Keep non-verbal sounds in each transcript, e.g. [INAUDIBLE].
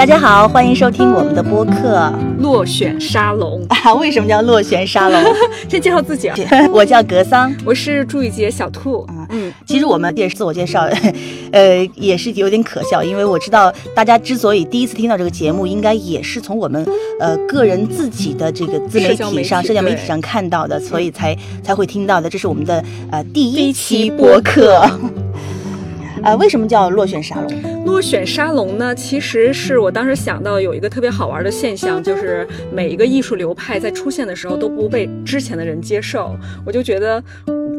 大家好，欢迎收听我们的播客落选沙龙啊。[LAUGHS] 为什么叫落选沙龙？[LAUGHS] 先介绍自己啊，我叫格桑，[LAUGHS] 我是朱雨洁小兔啊。嗯，其实我们也是自我介绍，呃，也是有点可笑，因为我知道大家之所以第一次听到这个节目，应该也是从我们呃个人自己的这个自媒体上、社交媒体上看到的，所以才才会听到的。这是我们的呃第一期播客。呃，为什么叫落选沙龙？落选沙龙呢？其实是我当时想到有一个特别好玩的现象，就是每一个艺术流派在出现的时候都不被之前的人接受，我就觉得。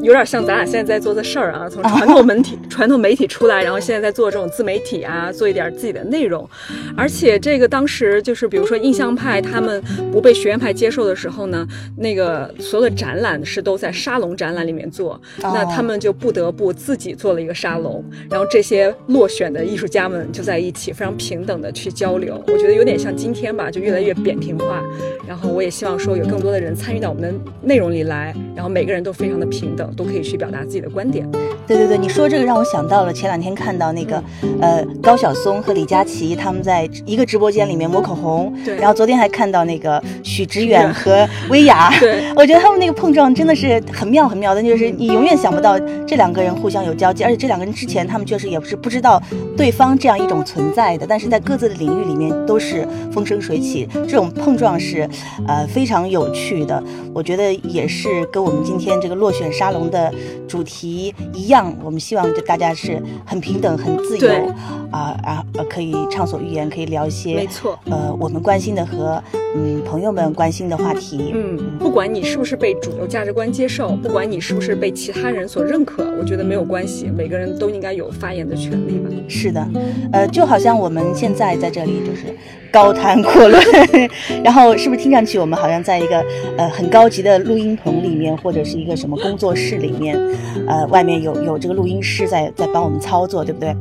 有点像咱俩现在在做的事儿啊，从传统 [LAUGHS] 媒体、传统媒体出来，然后现在在做这种自媒体啊，做一点自己的内容。而且这个当时就是，比如说印象派他们不被学院派接受的时候呢，那个所有的展览是都在沙龙展览里面做，那他们就不得不自己做了一个沙龙，然后这些落选的艺术家们就在一起，非常平等的去交流。我觉得有点像今天吧，就越来越扁平化。然后我也希望说有更多的人参与到我们的内容里来，然后每个人都非常的平等。都可以去表达自己的观点。对对对，你说这个让我想到了前两天看到那个，呃，高晓松和李佳琦他们在一个直播间里面抹口红。对。然后昨天还看到那个许知远和薇娅。[LAUGHS] 对。我觉得他们那个碰撞真的是很妙很妙的，就是你永远想不到这两个人互相有交集，而且这两个人之前他们确实也不是不知道对方这样一种存在的，但是在各自的领域里面都是风生水起，这种碰撞是呃非常有趣的。我觉得也是跟我们今天这个落选沙龙的主题一样，我们希望就大家是很平等、很自由，啊啊呃，可以畅所欲言，可以聊一些没错，呃，我们关心的和嗯朋友们关心的话题。嗯，不管你是不是被主流价值观接受，不管你是不是被其他人所认可，我觉得没有关系，每个人都应该有发言的权利吧。是的，呃，就好像我们现在在这里就是高谈阔论，[LAUGHS] 然后是不是听上去我们好像在一个呃很高级的录音棚里面，或者是一个什么工作室里面？呃，外面有有这个录音师在在帮我们操作，对不对？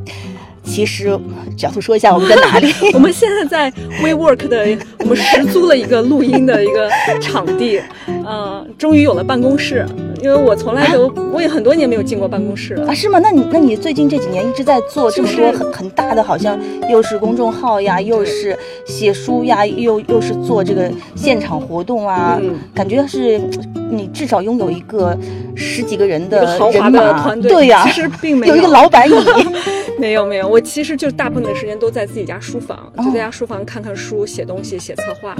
其实，角度说一下我们在哪里？[LAUGHS] 我们现在在 WeWork 的，我们实租了一个录音的一个场地，呃，终于有了办公室。因为我从来都，我也很多年没有进过办公室了啊？是吗？那你那你最近这几年一直在做这么多很很大的，好像又是公众号呀，又是写书呀，又又是做这个现场活动啊，感觉是你至少拥有一个十几个人的人马，对呀，[LAUGHS] 其实并没有有一个老板椅。[LAUGHS] 没有没有，我其实就大部分的时间都在自己家书房，就在家书房看看书、写东西、写策划。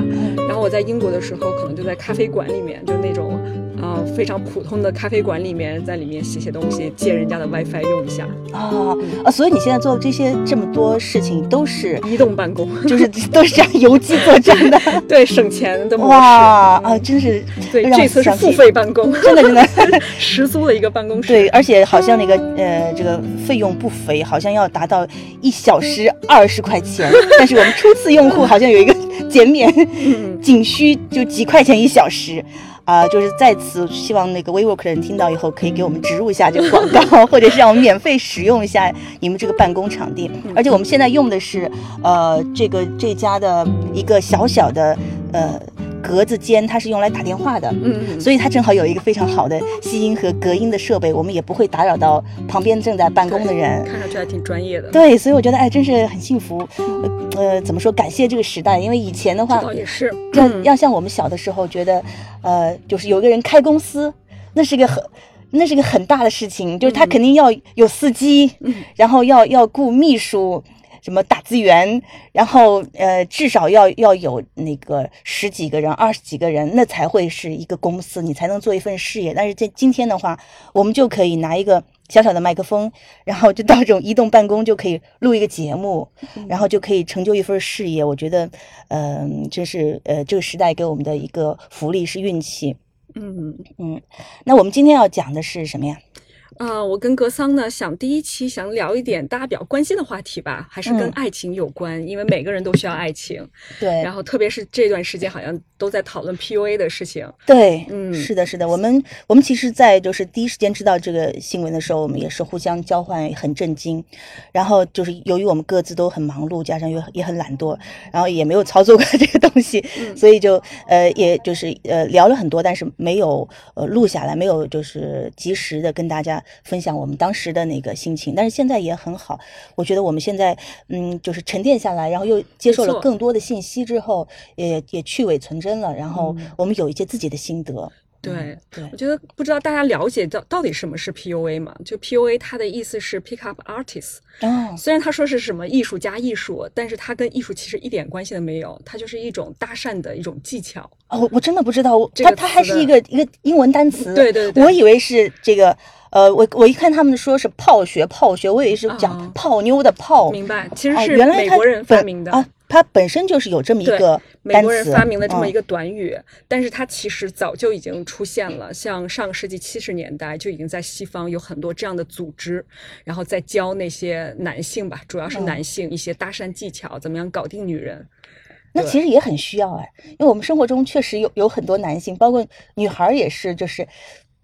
然后我在英国的时候，可能就在咖啡馆里面，就那种。啊，非常普通的咖啡馆里面，在里面写写东西，借人家的 WiFi 用一下啊啊！所以你现在做的这些这么多事情都是移动办公，就是都是这样邮寄作战的，[LAUGHS] 对，省钱的模式。哇啊，真是对，这次是付费办公，[LAUGHS] 真的真的实租了一个办公室。对，而且好像那个呃，这个费用不菲，好像要达到一小时二十块钱，[LAUGHS] 但是我们初次用户好像有一个减免，仅需就几块钱一小时。啊，就是在此希望那个 WeWork 的人听到以后，可以给我们植入一下这个广告，或者是让我们免费使用一下你们这个办公场地。而且我们现在用的是，呃，这个这家的一个小小的，呃。格子间它是用来打电话的，嗯，所以它正好有一个非常好的吸音和隔音的设备，我们也不会打扰到旁边正在办公的人。看上去还挺专业的。对，所以我觉得哎，真是很幸福。呃，怎么说？感谢这个时代，因为以前的话，也是要要像我们小的时候，觉得呃，就是有个人开公司，那是个很那是个很大的事情，就是他肯定要有司机，然后要要雇秘书。什么打字员，然后呃，至少要要有那个十几个人、二十几个人，那才会是一个公司，你才能做一份事业。但是在今天的话，我们就可以拿一个小小的麦克风，然后就到这种移动办公，就可以录一个节目，然后就可以成就一份事业。我觉得，嗯，这是呃这个时代给我们的一个福利，是运气。嗯嗯，那我们今天要讲的是什么呀？啊，我跟格桑呢，想第一期想聊一点大家比较关心的话题吧，还是跟爱情有关，因为每个人都需要爱情。[LAUGHS] 对，然后特别是这段时间，好像都在讨论 PUA 的事情。对，嗯，是的，是的，我们我们其实，在就是第一时间知道这个新闻的时候，我们也是互相交换，很震惊。然后就是由于我们各自都很忙碌，加上又也很懒惰，然后也没有操作过 [LAUGHS] 这个东西，所以就呃，也就是呃聊了很多，但是没有呃录下来，没有就是及时的跟大家。家分享我们当时的那个心情。但是现在也很好，我觉得我们现在嗯，就是沉淀下来，然后又接受了更多的信息之后，也也去伪存真了，然后我们有一些自己的心得。对，我觉得不知道大家了解到到底什么是 PUA 嘛？就 PUA 它的意思是 Pick Up Artist。哦，虽然他说是什么艺术加艺术，但是它跟艺术其实一点关系都没有，它就是一种搭讪的一种技巧。哦，我真的不知道，它它还是一个一个英文单词。对对对，我以为是这个。呃，我我一看他们说是泡学泡学，我以为是讲泡妞的泡。明白，其实是美国人发明的啊，它本身就是有这么一个美国人发明的这么一个短语，但是它其实早就已经出现了，像上个世纪七十年代就已经在西方有很多这样的组织，然后再教那些男性吧，主要是男性一些搭讪技巧，怎么样搞定女人。那其实也很需要哎，因为我们生活中确实有有很多男性，包括女孩也是，就是。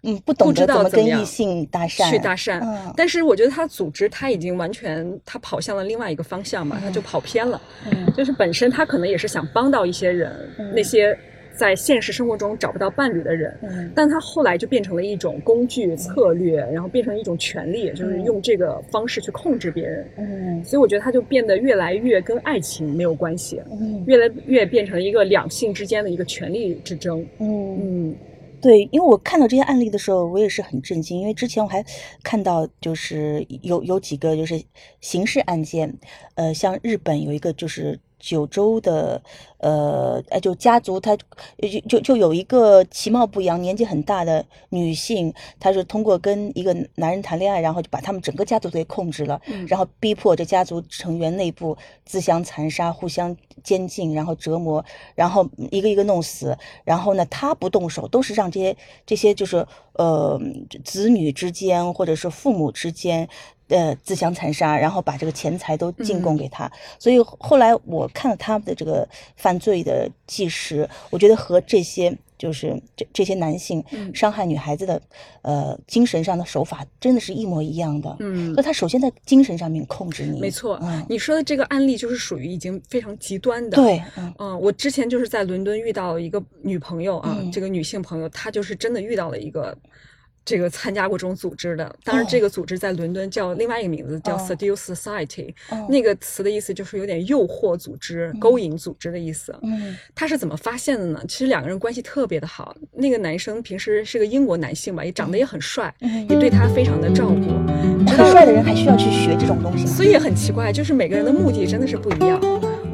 嗯，不懂得怎么跟异性搭讪，去搭讪。但是我觉得他组织他已经完全他跑向了另外一个方向嘛，他就跑偏了。就是本身他可能也是想帮到一些人，那些在现实生活中找不到伴侣的人。但他后来就变成了一种工具策略，然后变成一种权利，就是用这个方式去控制别人。嗯，所以我觉得他就变得越来越跟爱情没有关系，越来越变成一个两性之间的一个权力之争。嗯嗯。对，因为我看到这些案例的时候，我也是很震惊。因为之前我还看到，就是有有几个就是刑事案件，呃，像日本有一个就是。九州的，呃，哎，就家族，他就就就有一个其貌不扬、年纪很大的女性，她是通过跟一个男人谈恋爱，然后就把他们整个家族都给控制了，然后逼迫这家族成员内部自相残杀、互相监禁，然后折磨，然后一个一个弄死，然后呢，他不动手，都是让这些这些就是呃子女之间或者是父母之间。呃，自相残杀，然后把这个钱财都进贡给他，所以后来我看了他们的这个犯罪的纪实，我觉得和这些就是这这些男性伤害女孩子的呃精神上的手法真的是一模一样的。嗯，那他首先在精神上面控制你，没错。嗯，你说的这个案例就是属于已经非常极端的。对，嗯，我之前就是在伦敦遇到一个女朋友啊，这个女性朋友，她就是真的遇到了一个。这个参加过这种组织的，当然这个组织在伦敦叫另外一个名字，叫 Seduce Society。那个词的意思就是有点诱惑组织、勾引组织的意思。嗯，他是怎么发现的呢？其实两个人关系特别的好。那个男生平时是个英国男性吧，也长得也很帅，也对他非常的照顾。很帅的人还需要去学这种东西吗？所以也很奇怪，就是每个人的目的真的是不一样，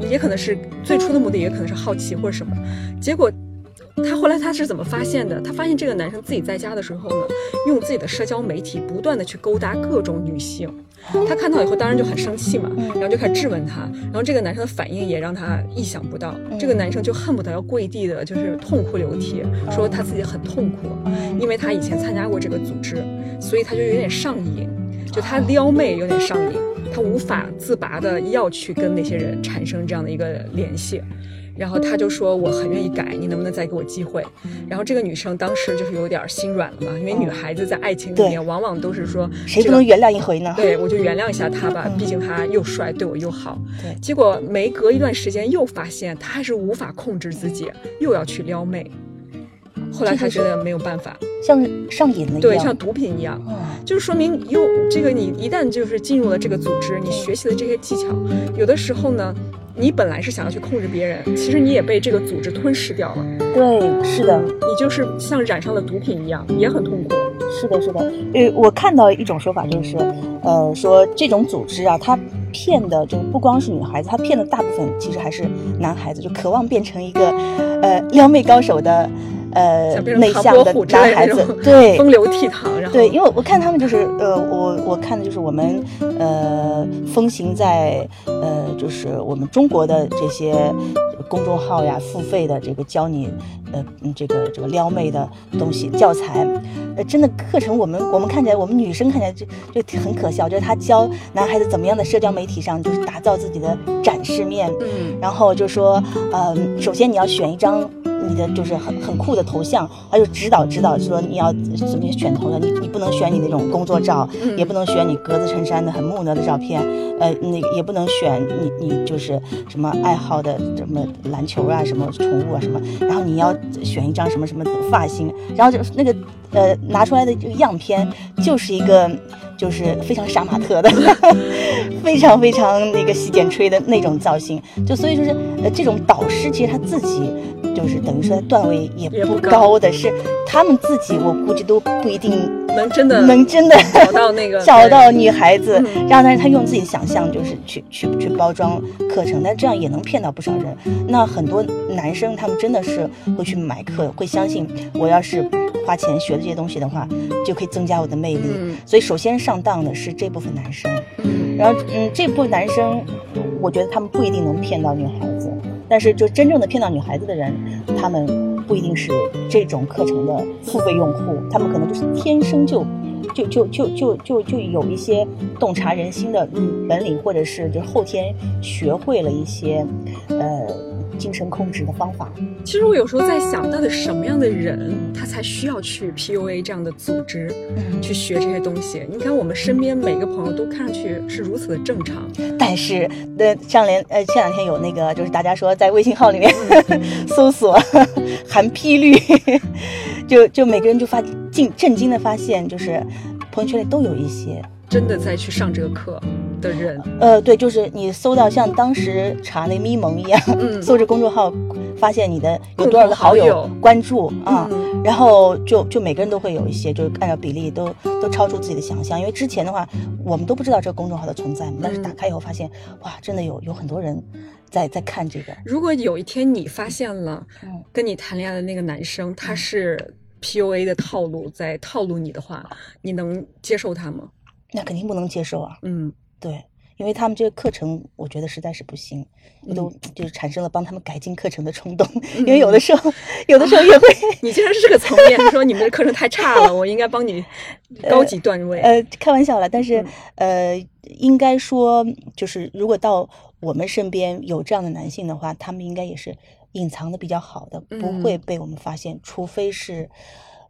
也可能是最初的目的，也可能是好奇或者什么，结果。他后来他是怎么发现的？他发现这个男生自己在家的时候呢，用自己的社交媒体不断的去勾搭各种女性。他看到以后当然就很生气嘛，然后就开始质问他。然后这个男生的反应也让他意想不到，这个男生就恨不得要跪地的，就是痛哭流涕，说他自己很痛苦，因为他以前参加过这个组织，所以他就有点上瘾，就他撩妹有点上瘾，他无法自拔的要去跟那些人产生这样的一个联系。然后他就说我很愿意改，你能不能再给我机会？然后这个女生当时就是有点心软了嘛，因为女孩子在爱情里面往往都是说谁不能原谅一回呢？对，我就原谅一下他吧，毕竟他又帅，对我又好。对，结果没隔一段时间又发现他还是无法控制自己，又要去撩妹。后来他觉得没有办法，像上瘾了，对，像毒品一样，就是说明又这个你一旦就是进入了这个组织，你学习的这些技巧，有的时候呢。你本来是想要去控制别人，其实你也被这个组织吞噬掉了。对，是的，你就是像染上了毒品一样，也很痛苦。是的，是的。呃，我看到一种说法就是，呃，说这种组织啊，它骗的就不光是女孩子，它骗的大部分其实还是男孩子，就渴望变成一个呃撩妹高手的。呃，内向的男孩子，对，风流倜傥，[LAUGHS] 然后对，因为我看他们就是，呃，我我看的就是我们，呃，风行在，呃，就是我们中国的这些公众号呀，付费的这个教你，呃，这个这个撩妹的东西教材，呃，真的课程，我们我们看起来，我们女生看起来就就很可笑，就是他教男孩子怎么样的社交媒体上就是打造自己的展示面，嗯，然后就说，呃，首先你要选一张。你的就是很很酷的头像，他就指导指导说你要怎么选头像，你你不能选你那种工作照，嗯也不能选你格子衬衫的很木讷的照片，呃，那也不能选你你就是什么爱好的什么篮球啊，什么宠物啊什么，然后你要选一张什么什么的发型，然后就那个呃拿出来的这个样片就是一个就是非常杀马特的，[LAUGHS] 非常非常那个洗剪吹的那种造型，就所以就是呃这种导师其实他自己就是等于说段位也不高高的是他们自己我估计都不一定能真的能真的找到那个 [LAUGHS] 找到女孩子嗯，然后但是他用自己的想象就是去去去包装课程，但这样也能骗到不少人。那很多男生他们真的是会去买课，会相信我要是花钱学的这些东西的话，就可以增加我的魅力。嗯所以首先上当的是这部分男生，嗯然后嗯这部分男生，我觉得他们不一定能骗到女孩子，但是就真正的骗到女孩子的人，他们不一定是这种课程的付费用户，他们可能就是天生就。就就就就就就有一些洞察人心的本领，或者是就后天学会了一些，呃，精神控制的方法。其实我有时候在想，到底什么样的人他才需要去 PUA 这样的组织嗯。去学这些东西？你看我们身边每个朋友都看上去是如此的正常，但是，呃，上联呃前两天有那个，就是大家说在微信号里面 [LAUGHS] 搜索 [LAUGHS] 含批率，就就每个人就发惊震惊的发现，就是朋友圈里都有一些，真的在去上这个课的人，呃，对，就是你搜到像当时查那咪蒙一样，嗯。[LAUGHS] 搜着公众号，发现你的有多少个好友关注啊。嗯。然后就就每个人都会有一些，就是按照比例都都超出自己的想象，因为之前的话我们都不知道这个公众号的存在嘛，但是打开以后发现，哇，真的有有很多人在在看这个，如果有一天你发现了嗯。跟你谈恋爱的那个男生他是 PUA 的套路在套路你的话，你能接受他吗？那肯定不能接受啊。嗯，对，因为他们这个课程，我觉得实在是不行，我都就是产生了帮他们改进课程的冲动，因为有的时候，有的时候也会，[LAUGHS] 你竟然是这个层面，说你们的课程太差了，我应该帮你 [LAUGHS] 高级段位。呃，开玩笑了，但是、嗯呃，应该说，就是如果到我们身边有这样的男性的话，他们应该也是隐藏的比较好的，不嗯会被我们发现，除非是，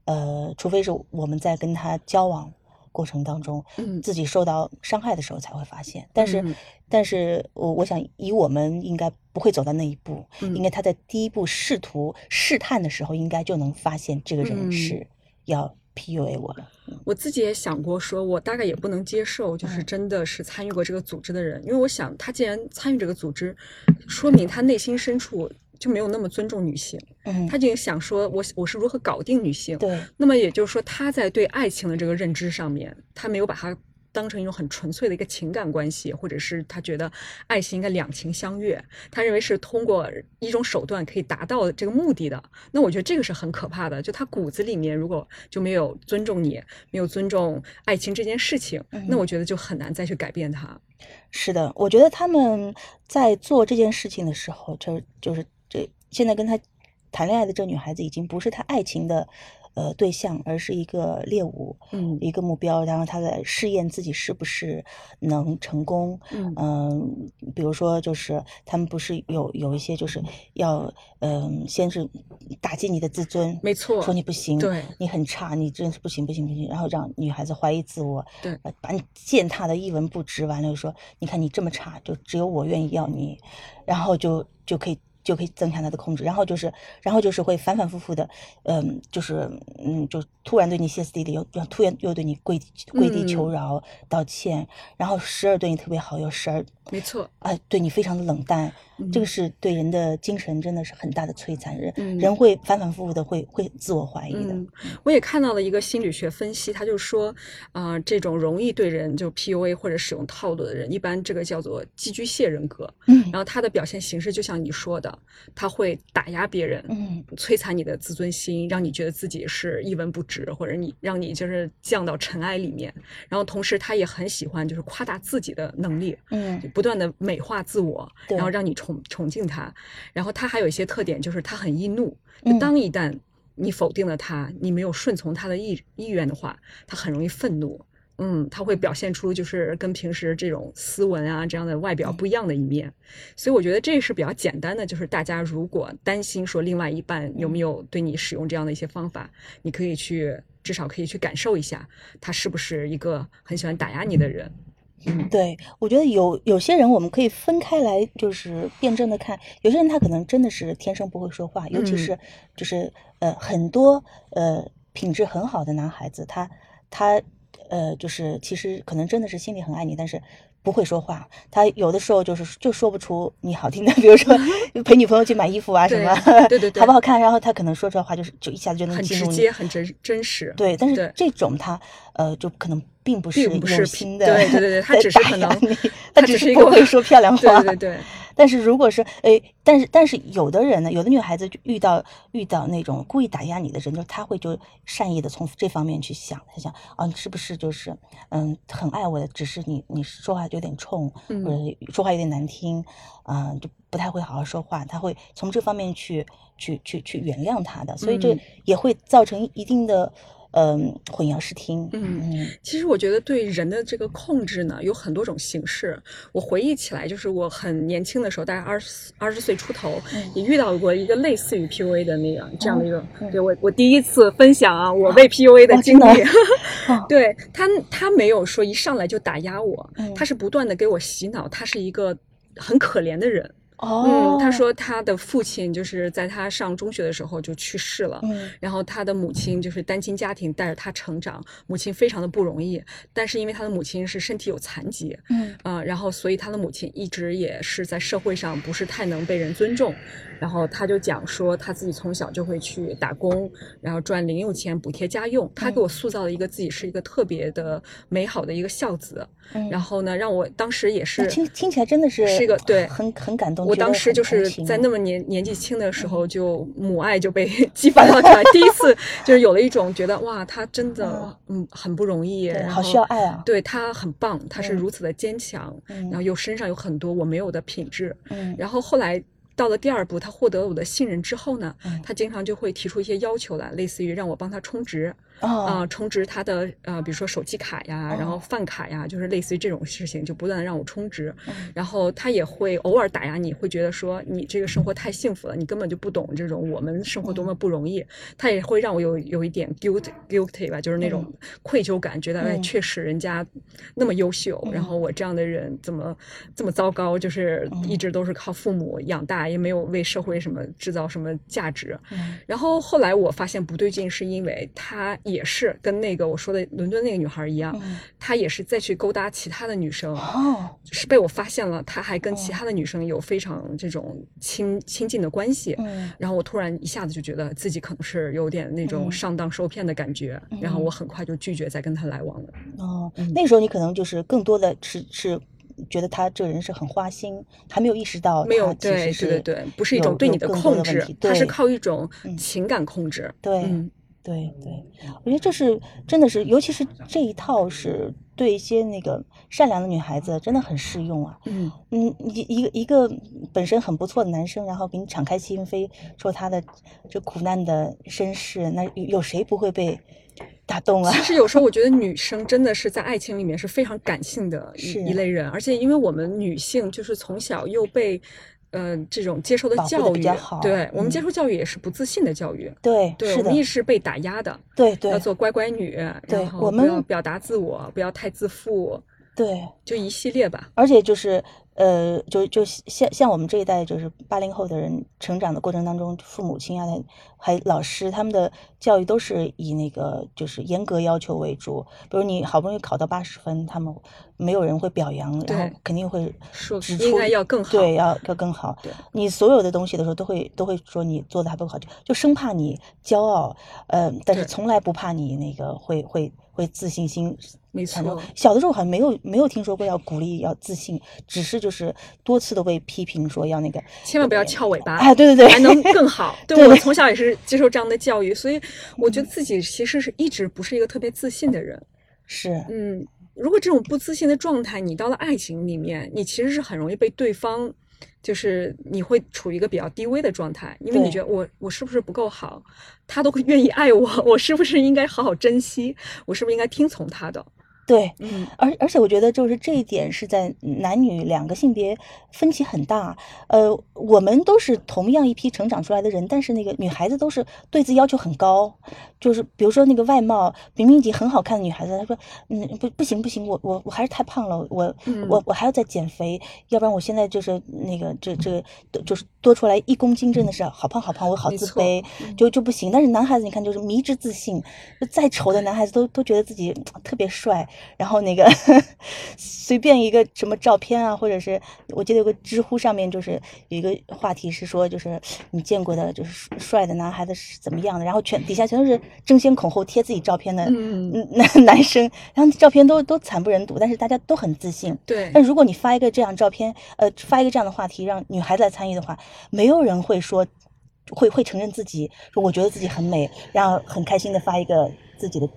呃，除非是我们在跟他交往。过程当中，嗯自己受到伤害的时候才会发现。但是，嗯但是我我想，以我们应该不会走到那一步。嗯应该他在第一步试图试探的时候，应该就能发现这个人嗯是要 PUA 我了。我自己也想过，说我大概也不能接受，就是嗯真的是参与过这个组织的人，因为我想他既然参与这个组织，说明他内心深处就没有那么尊重女性，嗯，他就想说我我是如何搞定女性。对，那么也就是说，他在对爱情的这个认知上面，他没有把它当成一种很纯粹的一个情感关系，或者是他觉得爱情应该两情相悦，他认为是通过一种手段可以达到这个目的的。那我觉得这个是很可怕的，就他骨子里面如果就没有尊重你，没有尊重爱情这件事情，那嗯我觉得就很难再去改变他。是的，我觉得他们在做这件事情的时候，就就是这现在跟他谈恋爱的这女孩子已经不是他爱情的呃对象，而是一个猎物，嗯一个目标，然后他在试验自己是不是能成功。嗯嗯，比如说就是他们不是有有一些就是要嗯、先是打击你的自尊，没错说你不行，对你很差，你真是不行不行不行，然后让女孩子怀疑自我，对呃把你践踏的一文不值，完了又说你看你这么差，就只有我愿意要你，然后就就可以。就可以增强他的控制，然后就是，然后就是会反反复复的，嗯，就是，嗯，就突然对你歇斯底里，又又突然又对你跪跪地求嗯。饶、道歉，然后时而对你特别好，又时而没错，哎、对你非常的冷淡，这个嗯是对人的精神真的是很大的摧残，人、嗯。人会反反复复的会会自我怀疑的，嗯，我也看到了一个心理学分析，他就说，啊、这种容易对人就 PUA 或者使用套路的人，一般这个叫做寄居蟹人格。嗯。然后他的表现形式就像你说的，他会打压别人，嗯。摧残你的自尊心，让你觉得自己是一文不值，或者你让你就是降到尘埃里面。然后同时他也很喜欢就是夸大自己的能力，嗯不断的美化自我，然后让你崇崇敬他。然后他还有一些特点，就是他很易怒。当一旦你否定了他，你没有顺从他的意意愿的话，他很容易愤怒，嗯，他会表现出就是跟平时这种斯文啊这样的外表不一样的一面，所以我觉得这是比较简单的，就是大家如果担心说另外一半有没有对你使用这样的一些方法，你可以去至少可以去感受一下，他是不是一个很喜欢打压你的人。嗯，对，我觉得有有些人我们可以分开来，就是辩证的看。有些人他可能真的是天生不会说话，尤其是就是呃很多呃品质很好的男孩子，他他呃就是其实可能真的是心里很爱你，但是不会说话。他有的时候就是就说不出你好听的，[LAUGHS] 比如说 [LAUGHS] 陪女朋友去买衣服啊什么，对 [LAUGHS] 对对，好不好看？然后他可能说出来话就是就一下子就能很进入你，直接、很真真实。对，但是这种他呃就可能并不是并不是有心的，对对对对他只是可能他只是他只是一个不会说漂亮话，对对对，但是如果是诶，但是但是有的人呢，有的女孩子就遇到遇到那种故意打压你的人，就她会就善意的从这方面去想，她想啊，你是不是就是嗯很爱我的，只是你你说话有点冲，嗯或者说话有点难听，啊、就不太会好好说话，她会从这方面去去去去原谅他的，所以这嗯。也会造成一定的嗯混淆视听，嗯嗯其实我觉得对人的这个控制呢，有很多种形式。我回忆起来，就是我很年轻的时候，大概二十二十岁出头，嗯也遇到过一个类似于 PUA 的那个这样的一个，嗯对我我第一次分享啊，我被 PUA 的哦经历。[LAUGHS] [LAUGHS] 对他，他没有说一上来就打压我，嗯他是不断的给我洗脑，他是一个很可怜的人。哦，嗯，他说他的父亲就是在他上中学的时候就去世了，嗯。然后他的母亲就是单亲家庭带着他成长，母亲非常的不容易，但是因为他的母亲是身体有残疾，嗯。啊、然后所以他的母亲一直也是在社会上不是太能被人尊重，然后他就讲说他自己从小就会去打工，然后赚零用钱补贴家用，他给我塑造了一个自己是一个特别的美好的一个孝子，嗯，然后呢，让我当时也是听听起来真的是是一个对很很感动。我当时就是在那么年年纪轻的时候，就母爱就被 [LAUGHS] 激发到出来，第一次就是有了一种觉得哇，他真的嗯。很不容易，然后需要爱啊。对他很棒，他是嗯。如此的坚强，嗯。然后又身上有很多我没有的品质，嗯。然后后来。到了第二步，他获得了我的信任之后呢，嗯。他经常就会提出一些要求来，类似于让我帮他充值，啊、哦充值他的呃，比如说手机卡呀，然后哦。饭卡呀，就是类似于这种事情，就不断的让我充值。嗯然后他也会偶尔打压你，会觉得说你这个生活太幸福了，你根本就不懂这种我们生活多么不容易。他也会让我有有一点 guilt guilty 吧，就是那种愧疚感，觉得哎，嗯确实人家那么优秀，然后我这样的人怎么这么糟糕，就是嗯一直都是靠父母养大，也没有为社会什么制造什么价值。嗯然后后来我发现不对劲，是因为她也是跟那个我说的伦敦那个女孩一样，嗯她也是再去勾搭其他的女生，哦是被我发现了，她还跟其他的女生有非常这种亲亲近的关系。嗯然后我突然一下子就觉得自己可能是有点那种嗯上当受骗的感觉，然后我很快就拒绝再跟她来往了。哦嗯，那时候你可能就是更多的是是觉得他这个人是很花心，还没有意识到没有，对对对对，不是一种对你的控制的问题，它是靠一种嗯情感控制。对嗯对对，我觉得这是真的是，尤其是这一套是对一些那个善良的女孩子真的很适用啊。嗯，嗯，一一个一个本身很不错的男生，然后给你敞开心扉说他的这苦难的身世，那有有谁不会被打动啊？其实有时候我觉得女生真的是在爱情里面是非常感性的是一一类人，而且因为我们女性就是从小又被。呃，这种接受的教育对我们嗯接受教育也是不自信的教育，对，对是，我们也是被打压的，对对要做乖乖女，对然后我们要表达自我，不要太自负，对，就一系列吧。而且就是呃，就就像像我们这一代就是八零后的人成长的过程当中，父母亲啊，还老师他们的教育都是以那个就是严格要求为主。比如你好不容易考到八十分，他们没有人会表扬，然后肯定会说指出应该要更好对，要要更好。你所有的东西的时候，都会都会说你做的还不够好，就就生怕你骄傲，呃，但是从来不怕你那个会会会自信心没错小的时候好像没有没有听说过要鼓励要自信，只是就是多次的被批评说要那个，千万不要翘尾巴，哎，对对对，还能更 [LAUGHS] 好。对对我从小也是接受这样的教育，所以我觉得自己其实是一直不是一个特别自信的人。是嗯，如果这种不自信的状态，你到了爱情里面，你其实是很容易被对方，就是你会处于一个比较低微的状态，因为你觉得我我是不是不够好，他都会愿意爱我，我是不是应该好好珍惜，我是不是应该听从他的？对，嗯而而且我觉得就是这一点是在男女两个性别分歧很大。呃，我们都是同样一批成长出来的人，但是那个女孩子都是对自己要求很高，就是比如说那个外貌，明明已经很好看的女孩子，她说，嗯，不不行不行，我我我还是太胖了，我、嗯我我还要再减肥，要不然我现在就是那个这这就是多出来一公斤，真的是好胖好胖，我好自卑，就就不行。但是男孩子你看就是迷之自信，就再丑的男孩子都都觉得自己特别帅，然后那个 [LAUGHS] 随便一个什么照片啊，或者是我记得有个知乎上面就是有一个话题是说，就是你见过的就是帅的男孩子是怎么样的，然后全底下全都是争先恐后贴自己照片的男 [LAUGHS] 男生，然后照片都都惨不忍睹，但是大家都很自信。对，但如果你发一个这样照片，呃，发一个这样的话题，让女孩子来参与的话，没有人会说，会会承认自己说我觉得自己很美，然后很开心的发一个自己的，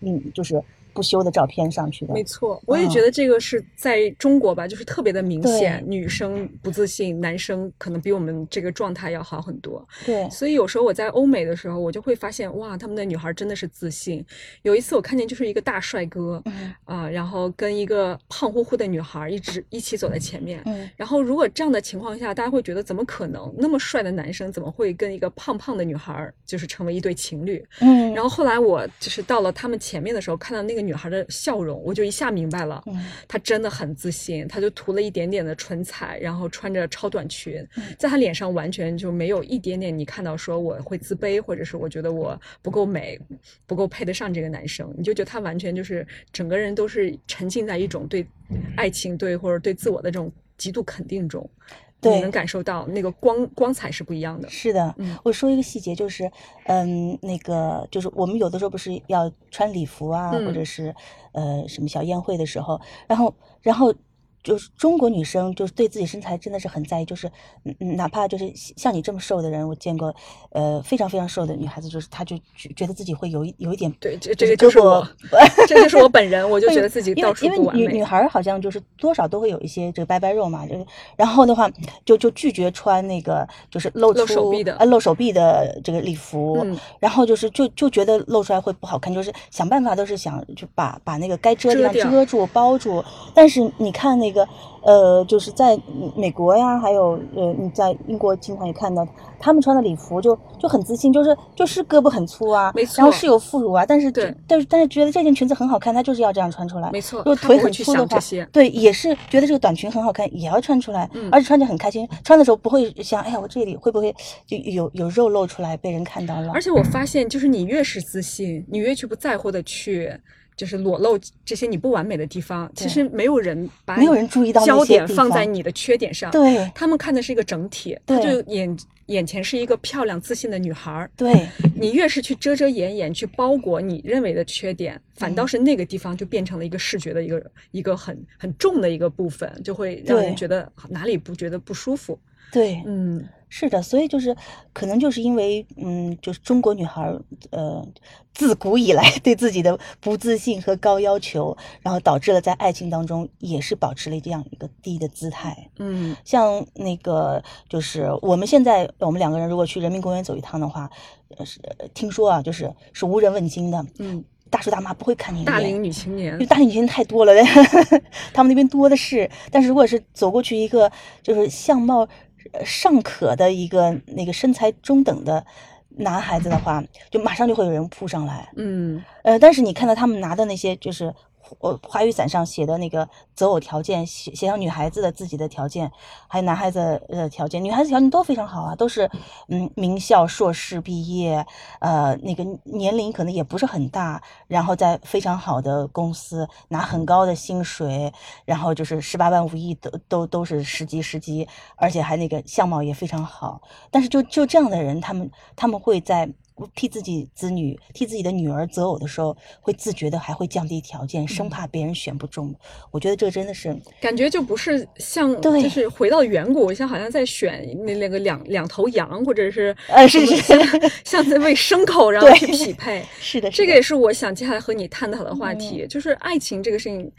嗯，就是不修的照片上去的。没错，我也觉得这个是在中国吧，就是特别的明显，女生不自信，男生可能比我们这个状态要好很多。对，所以有时候我在欧美的时候，我就会发现，哇，他们的女孩真的是自信。有一次我看见就是一个大帅哥，嗯啊、然后跟一个胖乎乎的女孩一直一起走在前面。嗯然后如果这样的情况下，大家会觉得怎么可能？那么帅的男生怎么会跟一个胖胖的女孩就是成为一对情侣？嗯，然后后来我就是到了他们前面的时候，看到那个女孩的笑容，我就一下明白了，嗯她真的很自信，她就涂了一点点的唇彩，然后穿着超短裙嗯，在她脸上完全就没有一点点你看到说我会自卑，或者是我觉得我不够美，不够配得上这个男生，你就觉得她完全就是整个人都是沉浸在一种对爱情对或者对自我的这种极度肯定中，对你能感受到那个光光彩是不一样的。是的，嗯。我说一个细节，就是，嗯，那个就是我们有的时候不是要穿礼服啊，或嗯者是呃什么小宴会的时候，然后然后就是中国女生就是对自己身材真的是很在意，就是嗯嗯哪怕就是像你这么瘦的人，我见过呃非常非常瘦的女孩子，就是她就觉觉得自己会有一有一点对，这 [LAUGHS] 这个就是我，这就是我本人，我就觉得自己因为到处因为不完美。女女孩儿好像就是多少都会有一些这个拜拜肉嘛，就是然后的话就就拒绝穿那个就是露出露手臂的呃露手臂的这个礼服，嗯然后就是就就觉得露出来会不好看，就是想办法都是想就把把那个该遮的地方遮住包住，但是你看那个呃就是在美国呀，还有呃你在英国经常也看到他们穿的礼服就就很自信，就是就是胳膊很粗啊，没错然后是有副乳啊，但是对但是但是觉得这件裙子很好看，他就是要这样穿出来。没错如果腿很粗的话想这些，对，也是觉得这个短裙很好看，也要穿出来，嗯而且穿着很开心。穿的时候不会想，哎呀，我这里会不会就有有肉露出来被人看到了？而且我发现，就是你越是自信，你越去不在乎的去，就是裸露这些你不完美的地方，其实没有人把没有人注意到焦点放在你的缺点上，对他们看的是一个整体，他就眼眼前是一个漂亮自信的女孩儿。对你越是去遮遮掩掩，去包裹你认为的缺点，反嗯倒是那个地方就变成了一个视觉的一个一个很很重的一个部分，就会让人觉得哪里不觉得不舒服。对，嗯，是的，所以就是可能就是因为嗯，就是中国女孩儿呃，自古以来对自己的不自信和高要求，然后导致了在爱情当中也是保持了这样一个低的姿态。嗯，像那个就是我们现在我们两个人如果去人民公园走一趟的话，呃是呃听说啊，就是是无人问津的，嗯，大叔大妈不会看你一眼大龄女青年。因为，大龄女青年太多了，[LAUGHS] 他们那边多的是。但是如果是走过去一个就是相貌呃尚可的一个那个身材中等的男孩子的话，就马上就会有人扑上来。嗯，呃，但是你看到他们拿的那些就是。呃，花雨伞上写的那个择偶条件，写写上女孩子的自己的条件，还有男孩子的条件，女孩子条件都非常好啊，都是嗯名校硕士毕业，呃，那个年龄可能也不是很大，然后在非常好的公司拿很高的薪水，然后就是十八般武艺都都都是十级十级，而且还那个相貌也非常好。但是就就这样的人，他们他们会在替自己子女、替自己的女儿择偶的时候，会自觉的还会降低条件，生怕别人选不中。我觉得这真的是感觉就不是像，就是回到远古，像好像在选那那个两两头羊，或者是呃是是像像在喂牲口 [LAUGHS] 然后去匹配。是的，这个也是我想接下来和你探讨的话题，嗯就是爱情这个事情。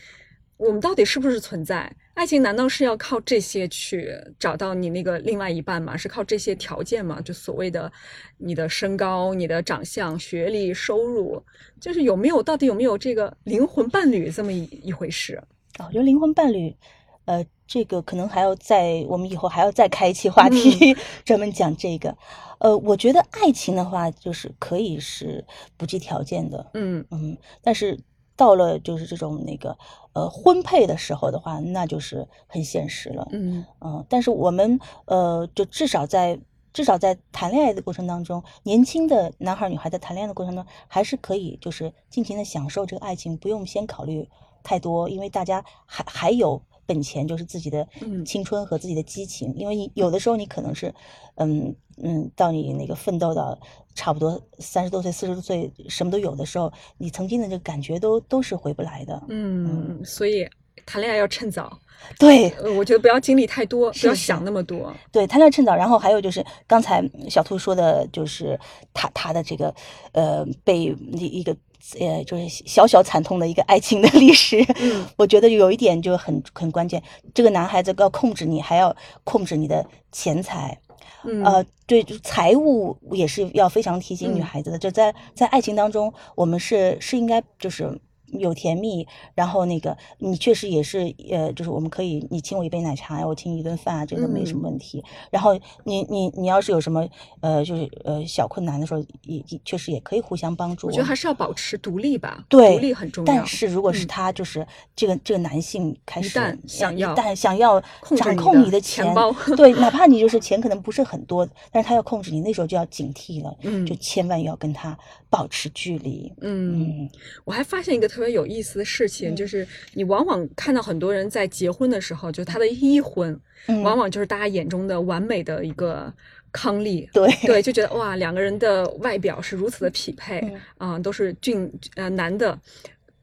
我们到底是不是存在？爱情难道是要靠这些去找到你那个另外一半吗？是靠这些条件吗？就所谓的你的身高、你的长相、学历、收入，就是有没有到底有没有这个灵魂伴侣这么一一回事？啊，我觉得灵魂伴侣，呃，这个可能还要在我们以后还要再开一期话题，专门讲这个。呃，我觉得爱情的话，就是可以是不计条件的，嗯嗯，但是到了就是这种那个呃婚配的时候的话，那就是很现实了，嗯。嗯，但是我们呃，就至少在至少在谈恋爱的过程当中，年轻的男孩女孩在谈恋爱的过程中，还是可以就是尽情的享受这个爱情，不用先考虑太多，因为大家还还有本钱，就是自己的嗯。青春和自己的激情，因为你有的时候你可能是，嗯嗯，到你那个奋斗到差不多三十多岁、四十多岁，什么都有的时候，你曾经的这个感觉都都是回不来的。嗯，所以谈恋爱要趁早。对，呃，我觉得不要经历太多，不要想那么多。对，谈恋爱趁早，然后还有就是刚才小兔说的，就是他他的这个呃被一一个呃就是小小惨痛的一个爱情的历史，嗯我觉得有一点就很很关键，这个男孩子要控制你，还要控制你的钱财，嗯呃，对，就财务也是要非常提醒女嗯孩子的，就在在爱情当中，我们是是应该就是。有甜蜜，然后那个你确实也是，呃，就是我们可以，你请我一杯奶茶呀，我请你一顿饭啊，这个没什么问题。然后你你你要是有什么呃，就是呃小困难的时候，也也确实也可以互相帮助。我觉得还是要保持独立吧，对独立很重要。但是如果是嗯他，就是这个这个男性开始想要但想要掌控你的钱钱包对，哪怕你就是钱可能不是很多，但是他要控制你，那时候就要警惕了，嗯就千万要跟他保持距离。嗯，嗯我还发现一个特别有意思的事情，嗯。就是你往往看到很多人在结婚的时候，就他的一婚，嗯，往往就是大家眼中的完美的一个康丽。对。对，就觉得哇，两个人的外表是如此的匹配嗯。啊、都是俊呃男的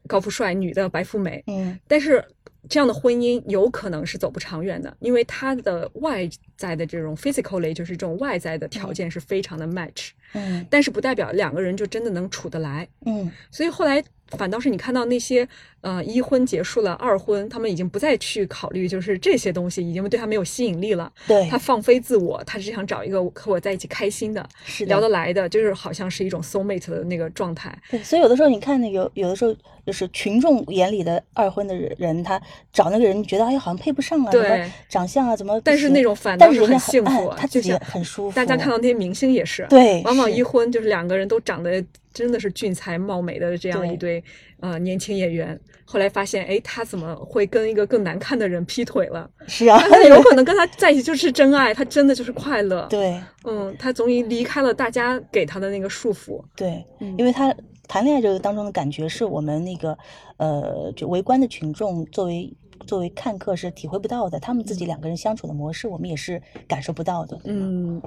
高富帅，女的白富美。嗯。但是这样的婚姻有可能是走不长远的，因为他的外在的这种 physically 就是这种外在的条件是非常的 match，、嗯。但是不代表两个人就真的能处得来。嗯。所以后来反倒是你看到那些呃一婚结束了，二婚他们已经不再去考虑就是这些东西，已经对他没有吸引力了。对他，放飞自我，他只想找一个和我在一起开心的、是的聊得来的，就是好像是一种 soul mate 的那个状态。对，所以有的时候你看那有有的时候就是群众眼里的二婚的人，他找那个人觉得哎呀好像配不上啊，什么对长相啊怎么但是那种反倒是很幸福啊，哎他自己就像很舒服。大家看到那些明星也是，对往往一婚就是两个人都长得真的是俊才貌美的这样一对呃年轻演员，后来发现哎他怎么会跟一个更难看的人劈腿了？是啊，有可能跟他在一起就是真爱，他真的就是快乐。，对嗯，他终于离开了大家给他的那个束缚。对，嗯因为他谈恋爱这个当中的感觉，是我们那个呃，就围观的群众作为作为看客是体会不到的，他们自己两个人相处的模式，我们也是感受不到的。嗯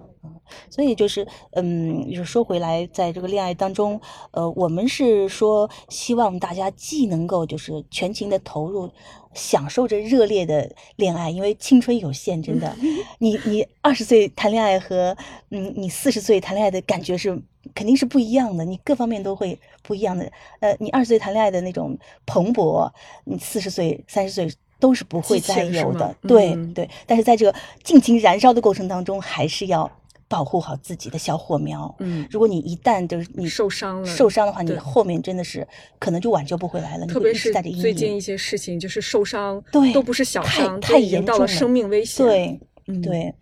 所以就是，嗯，就是说回来，在这个恋爱当中，呃，我们是说希望大家既能够就是全情的投入，享受着热烈的恋爱，因为青春有限，真的，[LAUGHS] 你你二十岁谈恋爱和嗯你四十岁谈恋爱的感觉是肯定是不一样的，你各方面都会不一样的。呃，你二十岁谈恋爱的那种蓬勃，你四十岁、三十岁。都是不会再有的，对、嗯对。但是在这个尽情燃烧的过程当中，还是要保护好自己的小火苗。嗯，如果你一旦就是你受伤了受伤的话，你后面真的是可能就挽救不回来了。特别是最近一些事情，就是受伤，对都不是小太伤，太严重了生命危险。对嗯，对，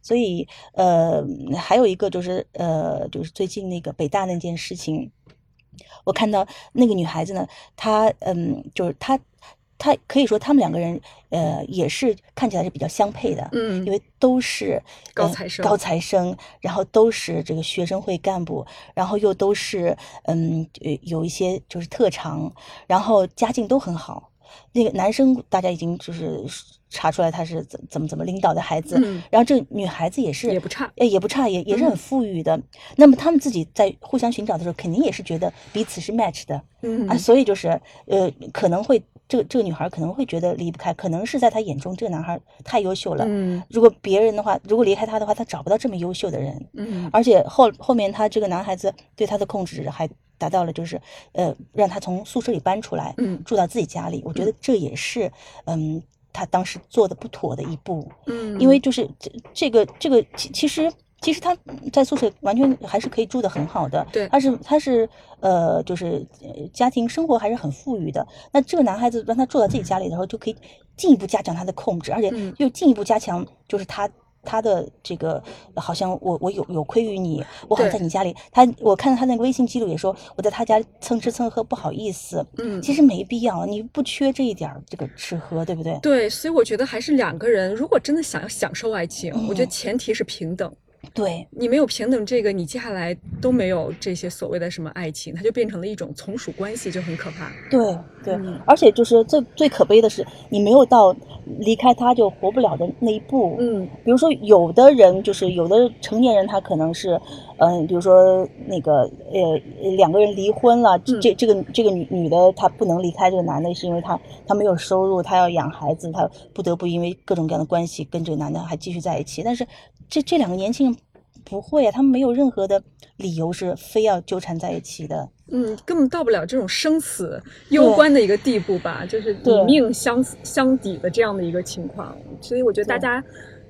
所以呃，还有一个就是呃，就是最近那个北大那件事情，我看到那个女孩子呢，她嗯，就是她。她可以说，他们两个人，呃，也是看起来是比较相配的，嗯因为都是呃高材生高材生，然后都是这个学生会干部，然后又都是嗯，呃有一些就是特长，然后家境都很好。那个男生大家已经就是查出来他是怎怎么怎么领导的孩子，嗯然后这个女孩子也是也不差哎，也不差，也也是嗯很富裕的。那么他们自己在互相寻找的时候，肯定也是觉得彼此是 match 的、嗯啊，所以就是呃，可能会这个这个女孩可能会觉得离不开，可能是在她眼中这个男孩太优秀了。嗯如果别人的话，如果离开他的话，他找不到这么优秀的人。嗯而且后后面他这个男孩子对她的控制还达到了就是呃让他从宿舍里搬出来，嗯住到自己家里。我觉得这也是嗯他当时做的不妥的一步，嗯，因为就是这这个这个其其实。其实他在宿舍完全还是可以住得很好的，对他是他是呃，就是呃家庭生活还是很富裕的。那这个男孩子让他住到自己家里的时候，就可以进一步加强他的控制，而且嗯又进一步加强就是他他的这个好像我我有有亏于你，我好像在你家里，他我看到他那个微信记录也说我在他家蹭吃蹭喝不好意思，嗯其实没必要，你不缺这一点这个吃喝，对不对？对，所以我觉得还是两个人，如果真的想要享受爱情，我觉得嗯前提是平等。对你没有平等这个，你接下来都没有这些所谓的什么爱情，它就变成了一种从属关系，就很可怕。对对，嗯而且就是最最可悲的是，你没有到离开他就活不了的那一步。嗯比如说，有的人就是有的成年人，他可能是，嗯、比如说那个呃两个人离婚了，这嗯这这个这个女女的她不能离开这个男的，是因为她她没有收入，她要养孩子，她不得不因为各种各样的关系跟这个男的还继续在一起。但是这这两个年轻人不会啊，他们没有任何的理由是非要纠缠在一起的。嗯，根本到不了这种生死攸关的一个地步吧，就是以命相相抵的这样的一个情况。所以我觉得大家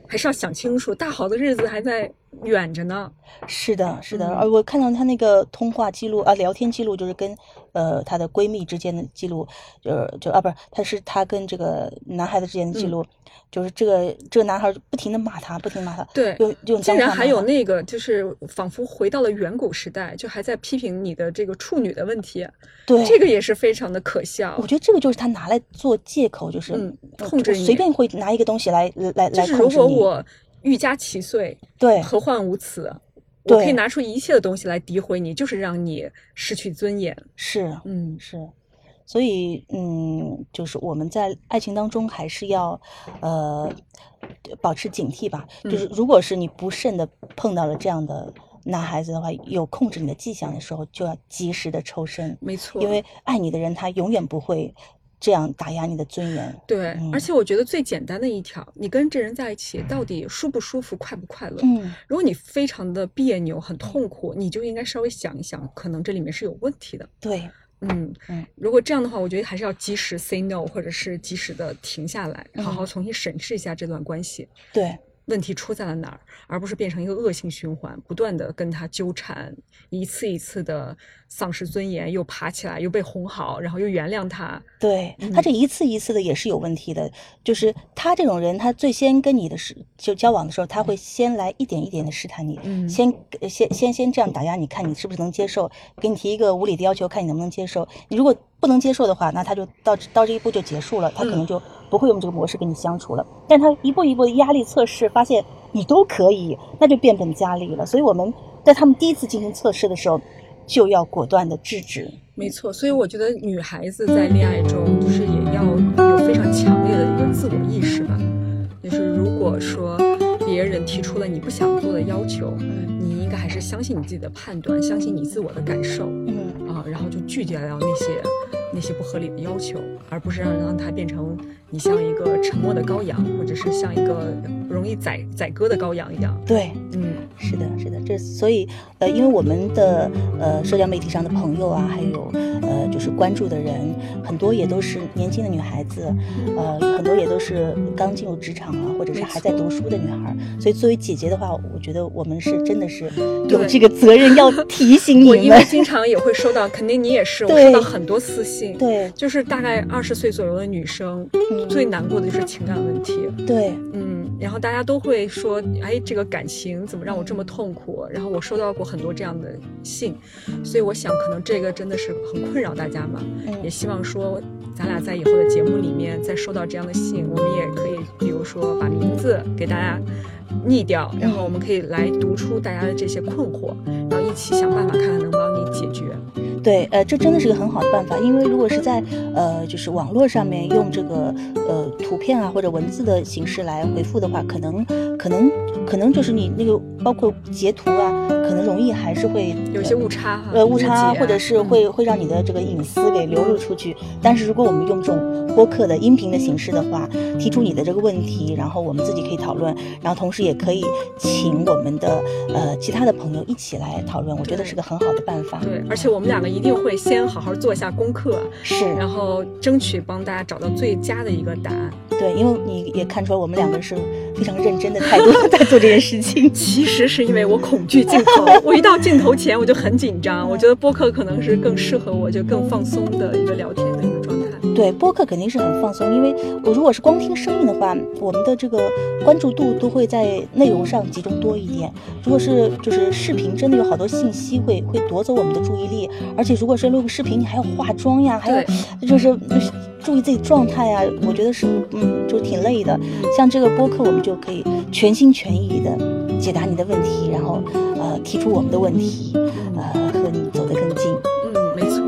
还是要想清楚，大好的日子还在远着呢。是的，是的，嗯而我看到他那个通话记录啊，聊天记录就是跟呃她的闺蜜之间的记录，就是就啊不是，她是她跟这个男孩子之间的记嗯录，就是这个这个男孩不停的骂她，不停骂她，对用用竟然还有那个，就是仿佛回到了远古时代，就还在批评你的这个处女的问题，对这个也是非常的可笑我。觉得这个就是他拿来做借口，就是控制你我随便会拿一个东西来来来就是如果我欲加其罪，对何患无辞？我可以拿出一切的东西来诋毁你，就是让你失去尊严。是嗯。是，所以嗯，就是我们在爱情当中还是要呃保持警惕吧。就是嗯如果是你不慎的碰到了这样的男孩子的话，有控制你的迹象的时候，就要及时的抽身，没错，因为爱你的人他永远不会这样打压你的尊严。对，嗯而且我觉得最简单的一条，你跟这人在一起到底舒不舒服、快不快乐？嗯，如果你非常的别扭、很痛苦，你就应该稍微想一想，可能这里面是有问题的。对，嗯嗯，如果这样的话，我觉得还是要及时 say no，或者是及时的停下来，好好嗯重新审视一下这段关系。对，问题出在了哪儿，而不是变成一个恶性循环，不断的跟他纠缠，一次一次的丧失尊严，又爬起来，又被哄好，然后又原谅他。对嗯他这一次一次的也是有问题的，就是他这种人，他最先跟你的是就交往的时候，他会先来一点一点的试探你，嗯先呃先先先这样打压你，看你是不是能接受，给你提一个无理的要求，看你能不能接受。你如果不能接受的话，那他就到到这一步就结束了，他可能嗯就不会用这个模式跟你相处了。但他一步一步的压力测试，发现你都可以，那就变本加厉了。所以我们在他们第一次进行测试的时候，就要果断的制止。没错，所以我觉得女孩子在恋爱中，就是也要有非常强烈的一个自我意识吧。就是如果说别人提出了你不想做的要求，你应该还是相信你自己的判断，相信你自我的感受嗯，啊，然后就拒绝掉那些那些不合理的要求，而不是让让它变成你像一个沉默的羔羊，或者是像一个容易宰宰割的羔羊一样。对。嗯是的，是的，这所以呃，因为我们的呃社交媒体上的朋友啊，还有呃就是关注的人，很多也都是年轻的女孩子，呃，很多也都是刚进入职场啊，或者是还在读书的女孩儿。所以作为姐姐的话，我觉得我们是真的是有这个责任要提醒你们因为。[LAUGHS] 经常也会收到，肯定你也是，我收到很多私信，对就是大概二十岁左右的女生，嗯最难过的就是情感问题。对嗯，然后大家都会说，哎，这个感情怎么让我这么痛苦？然后我收到过很多这样的信，所以我想，可能这个真的是很困扰大家嘛。也嗯希望说，咱俩在以后的节目里面，再收到这样的信，我们也可以，比如说把名字给大家匿掉，然后我们可以来读出大家的这些困惑，然后一起想办法看看能帮你解决。对，呃，这真的是个很好的办法，因为如果是在呃就是网络上面用这个呃图片啊或者文字的形式来回复的话，可能可能可能就是你那个包括截图啊，可能容易还是会有一些误差哈，呃误差啊，或者是嗯会会让你的这个隐私给流露出去。但是如果我们用这种播客的音频的形式的话，提出你的这个问题，然后我们自己可以讨论，然后同时也可以请我们的呃其他的朋友一起来讨论，我觉得是个很好的办法。对，而且我们两个一定会先好好做一下功课，是，然后争取帮大家找到最佳的一个答案。对，因为你也看出来我们两个是非常认真的态度 [LAUGHS] 在做这件事情。其实是因为我恐惧镜头，[LAUGHS] 我一到镜头前我就很紧张。我觉得播客可能是更适合我，就更放松的一个聊天的一个状态。对，播客肯定是很放松，因为我如果是光听声音的话，我们的这个关注度都会在内容上集中多一点。如果是就是视频，真的有好多信息会会夺走我们的注意力，而且如果是录个视频，你还要化妆呀，还有就是注意自己状态呀，我觉得是嗯，就挺累的。像这个播客，我们就可以全心全意的解答你的问题，然后呃提出我们的问题，呃和你走得更近。嗯，没错。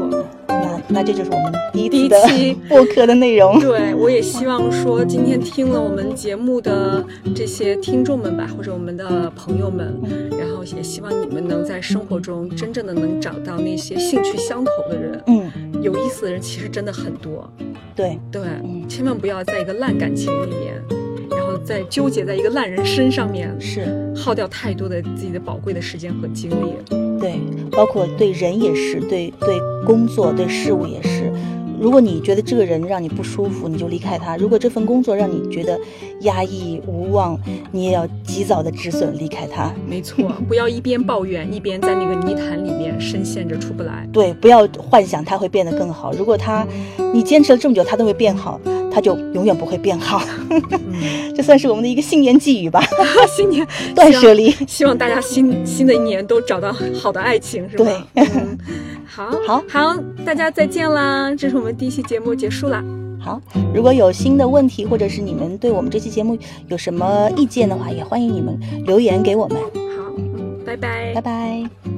那那这就是我们第一第一期 [LAUGHS] 播客的内容。[LAUGHS] 对，我也希望说今天听了我们节目的这些听众们吧，或者我们的朋友们，然后也希望你们能在生活中真正的能找到那些兴趣相投的人。嗯，有意思的人其实真的很多。对对，千万不要在一个烂感情里面，然后再纠结在一个烂人身上面，是耗掉太多的自己的宝贵的时间和精力。对，包括对人也是，对对工作、对事物也是。如果你觉得这个人让你不舒服，你就离开他；如果这份工作让你觉得压抑无望，你也要及早的止损，离开他。没错，不要一边抱怨，一边在那个泥潭里面深陷着出不来。对，不要幻想他会变得更好。如果他，你坚持了这么久，他都会变好，他就永远不会变好。[LAUGHS] 这算是我们的一个新年寄语吧。[LAUGHS] 新年 [LAUGHS] 断舍离，希望大家新新的一年都找到好的爱情，是吧？对，好，好，好，大家再见啦！这是我们第一期节目结束啦。好，如果有新的问题，或者是你们对我们这期节目有什么意见的话，也欢迎你们留言给我们。好，嗯，拜拜，拜拜。